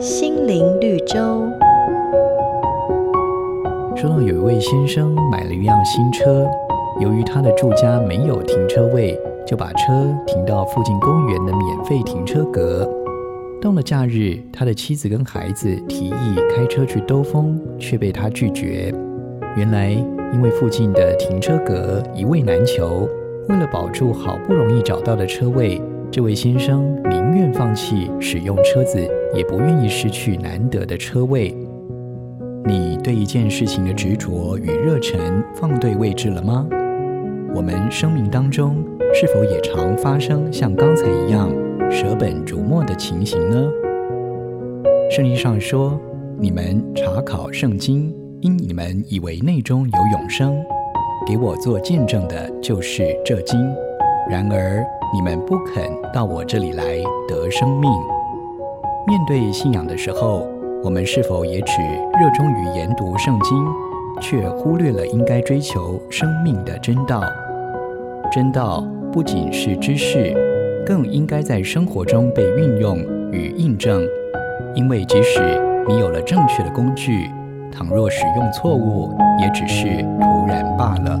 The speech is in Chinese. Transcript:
心灵绿洲。说到有一位先生买了一辆新车，由于他的住家没有停车位，就把车停到附近公园的免费停车格。到了假日，他的妻子跟孩子提议开车去兜风，却被他拒绝。原来，因为附近的停车格一位难求，为了保住好不容易找到的车位，这位先生宁愿放弃使用车子，也不愿意失去难得的车位。你对一件事情的执着与热忱放对位置了吗？我们生命当中是否也常发生像刚才一样舍本逐末的情形呢？圣经上说：“你们查考圣经，因你们以为内中有永生，给我做见证的就是这经。然而你们不肯到我这里来得生命。”面对信仰的时候，我们是否也只热衷于研读圣经，却忽略了应该追求生命的真道？真道不仅是知识，更应该在生活中被运用与印证。因为即使你有了正确的工具，倘若使用错误，也只是徒然罢了。